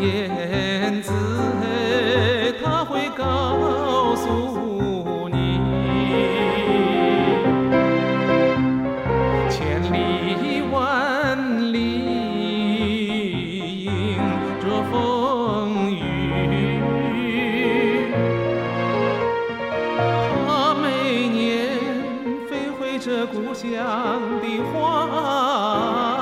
燕子，它会告诉你，千里万里迎着风雨。他每年飞回这故乡的花。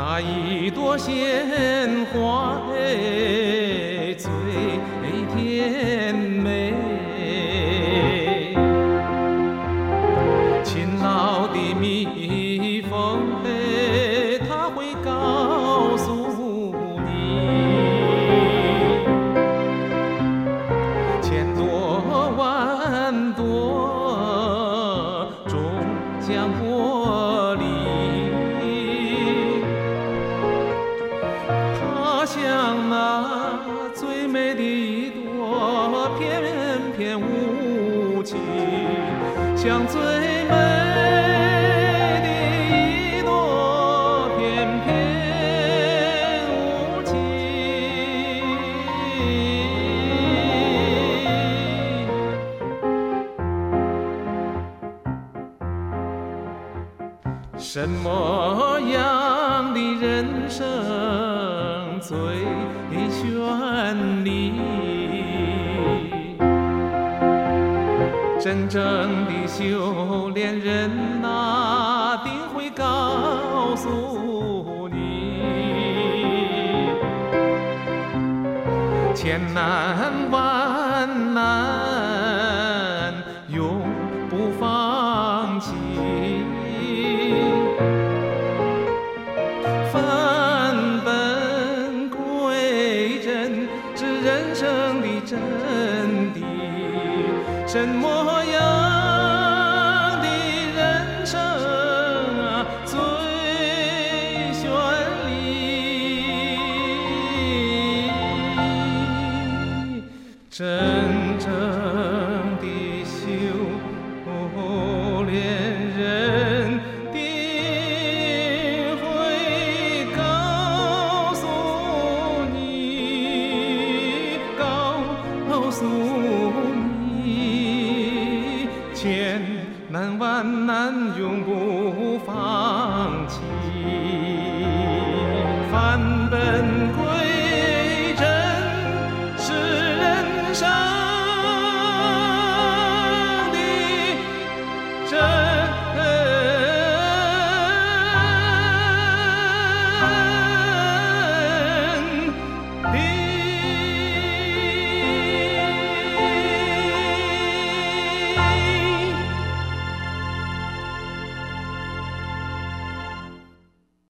那一朵鲜花哎，最甜美。勤劳的蜜蜂哎，它会告诉你，千朵万朵终将那最美的一朵翩翩舞旗，像最美的一朵翩翩舞旗。什么样的人生最绚丽？真正的修炼人呐、定会告诉你，千难万难永不放弃。真谛。什么样的人生啊最绚丽？真千难万难，永不放弃，奔。